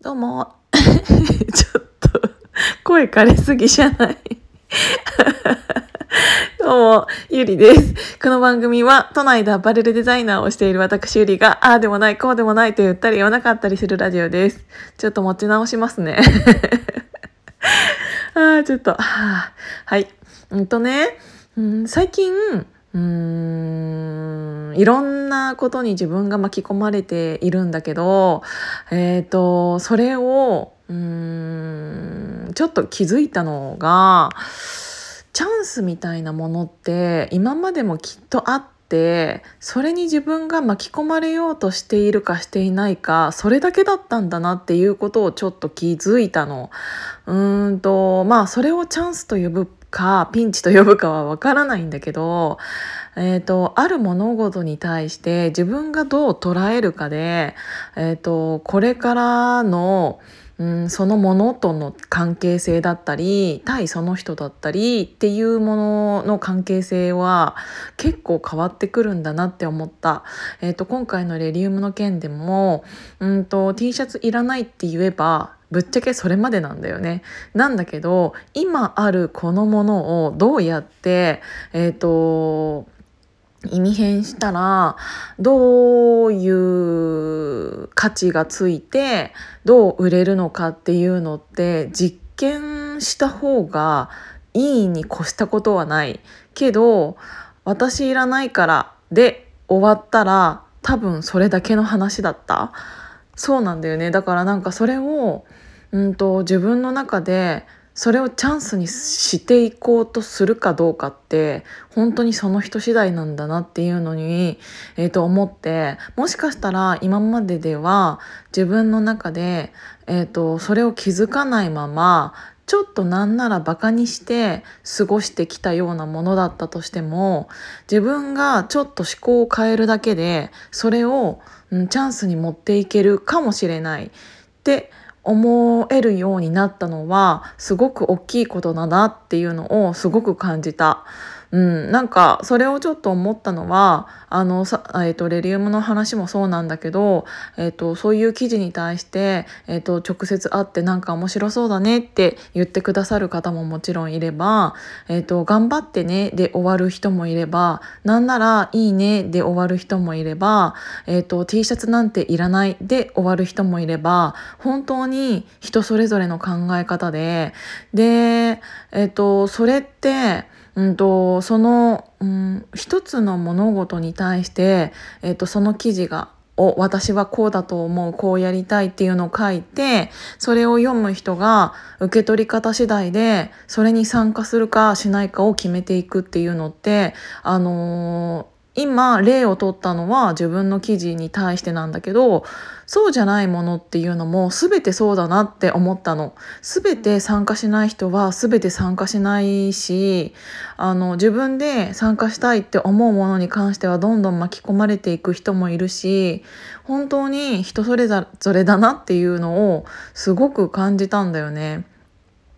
どうも。ちょっと、声枯れすぎじゃない どうも、ゆりです。この番組は、都内でアパレルデザイナーをしている私ゆりが、ああでもない、こうでもないと言ったり言わなかったりするラジオです。ちょっと持ち直しますね。ああ、ちょっと、は、い。うんとね、うん、最近、うーん、いろんなことに自分が巻き込まれているんだけど、えっ、と、それを、うーん、ちょっと気づいたのが、チャンスみたいなものって今までもきっとあってそれに自分が巻き込まれようとしているかしていないかそれだけだったんだなっていうことをちょっと気づいたの。うーんとまあそれをチャンスと呼ぶかピンチと呼ぶかはわからないんだけど、えー、とある物事に対して自分がどう捉えるかで、えー、とこれからのうん、そのものとの関係性だったり対その人だったりっていうものの関係性は結構変わってくるんだなって思った、えー、と今回のレリウムの件でもうんと T シャツいらないって言えばぶっちゃけそれまでなんだよね。なんだけど今あるこのものをどうやってえっ、と意味変したらどういう価値がついてどう売れるのかっていうのって実験した方がいいに越したことはない。けど私いらないからで終わったら多分それだけの話だった。そうなんだよね。だからなんかそれを、うんと、自分の中でそれをチャンスにしていこうとするかどうかって本当にその人次第なんだなっていうのに、えー、と思ってもしかしたら今まででは自分の中で、えー、とそれを気づかないままちょっとなんならバカにして過ごしてきたようなものだったとしても自分がちょっと思考を変えるだけでそれを、うん、チャンスに持っていけるかもしれないって思えるようになったのはすごく大きいことだなっていうのをすごく感じた。うん、なんかそれをちょっと思ったのはあのさ、えーと、レリウムの話もそうなんだけど、えーと、そういう記事に対して、えーと、直接会ってなんか面白そうだねって言ってくださる方ももちろんいれば、えー、と頑張ってねで終わる人もいればなんならいいねで終わる人もいれば、えー、と T シャツなんていらないで終わる人もいれば本当に人それぞれの考え方でで、えー、とそれってうんとその、うん、一つの物事に対して、えっ、とその記事がを私はこうだと思うこうやりたいっていうのを書いてそれを読む人が受け取り方次第でそれに参加するかしないかを決めていくっていうのってあの今例を取ったのは自分の記事に対してなんだけどそうじゃないものっていうのも全てそうだなって思ったの全て参加しない人は全て参加しないしあの自分で参加したいって思うものに関してはどんどん巻き込まれていく人もいるし本当に人それぞれだなっていうのをすごく感じたんだよね。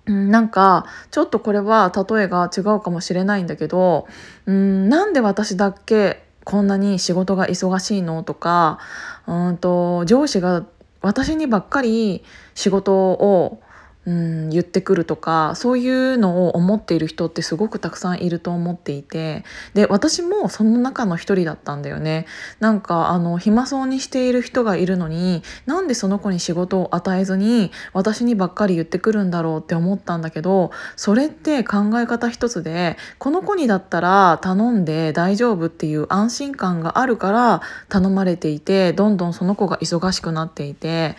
うん、なんかちょっとこれは例えが違うかもしれないんだけどうんなんで私だけこんなに仕事が忙しいのとかうんと上司が私にばっかり仕事をうん、言ってくるとかそういうのを思っている人ってすごくたくさんいると思っていてで私もその中の一人だったんだよね。なんかあの暇そうにしている人がいるのになんでその子に仕事を与えずに私にばっかり言ってくるんだろうって思ったんだけどそれって考え方一つでこの子にだったら頼んで大丈夫っていう安心感があるから頼まれていてどんどんその子が忙しくなっていて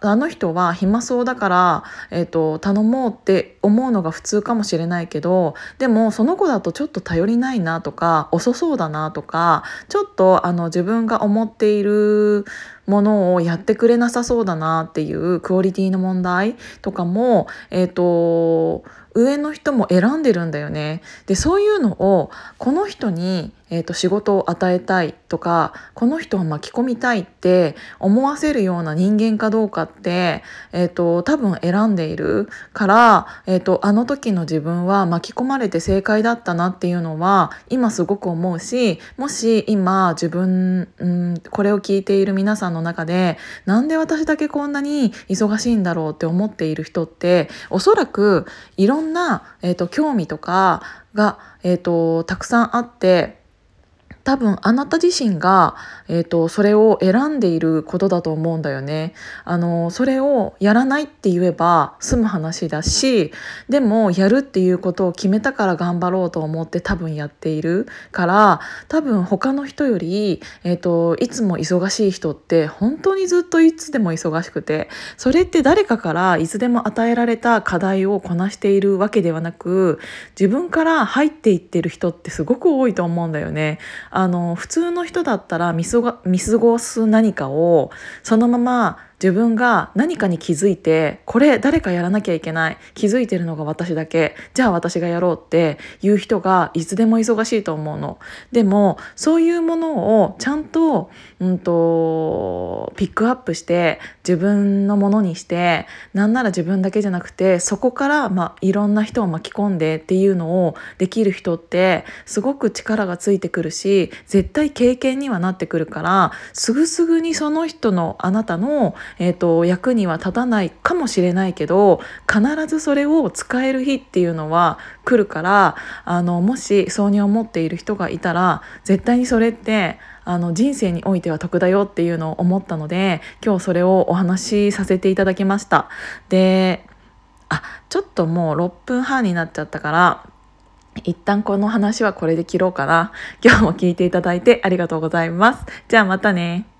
あの人は暇そうだから、えと、頼もうって思うのが普通かもしれないけどでもその子だとちょっと頼りないなとか遅そうだなとかちょっとあの自分が思っているものをやってくれなさそうだなっていうクオリティの問題とかも、えーと上の人も選んでるんだよね。でそういうのをこの人に、えーと、仕事を与えたいとかこの人を巻き込みたいって思わせるような人間かどうかって、えーと、多分選んでいるから、えーと、とあの時の自分は巻き込まれて正解だったなっていうのは今すごく思うしもし今自分、うん、これを聞いている皆さんの中でなんで私だけこんなに忙しいんだろうって思っている人っておそらくいろんな、えーと、興味とかが、えーとたくさんあって多分あなた自身が、えーと、それを選んでいることだと思うんだよね。あのそれをやらないって言えば済む話だしでもやるっていうことを決めたから頑張ろうと思って多分やっているから多分他の人より、えーと、いつも忙しい人って本当にずっといつでも忙しくてそれって誰かからいつでも与えられた課題をこなしているわけではなく自分から入っていってる人ってすごく多いと思うんだよね。あの普通の人だったら見過ごす何かをそのまま自分が何かに気づいてこれ誰かやらなきゃいけない気づいてるのが私だけじゃあ私がやろうっていう人がいつでも忙しいと思うの。でもそういうものをちゃんと,、うんと、ピックアップして自分のものにしてなんなら自分だけじゃなくてそこから、まあ、いろんな人を巻き込んでっていうのをできる人ってすごく力がついてくるし絶対経験にはなってくるからすぐすぐにその人のあなたのえーと、役には立たないかもしれないけど必ずそれを使える日っていうのは来るからあのもしそうに思っている人がいたら絶対にそれってあの人生においては得だよっていうのを思ったので今日それをお話しさせていただきました。であちょっともう6分半になっちゃったから一旦この話はこれで切ろうかな。今日も聞いていただいてありがとうございます。じゃあまたね。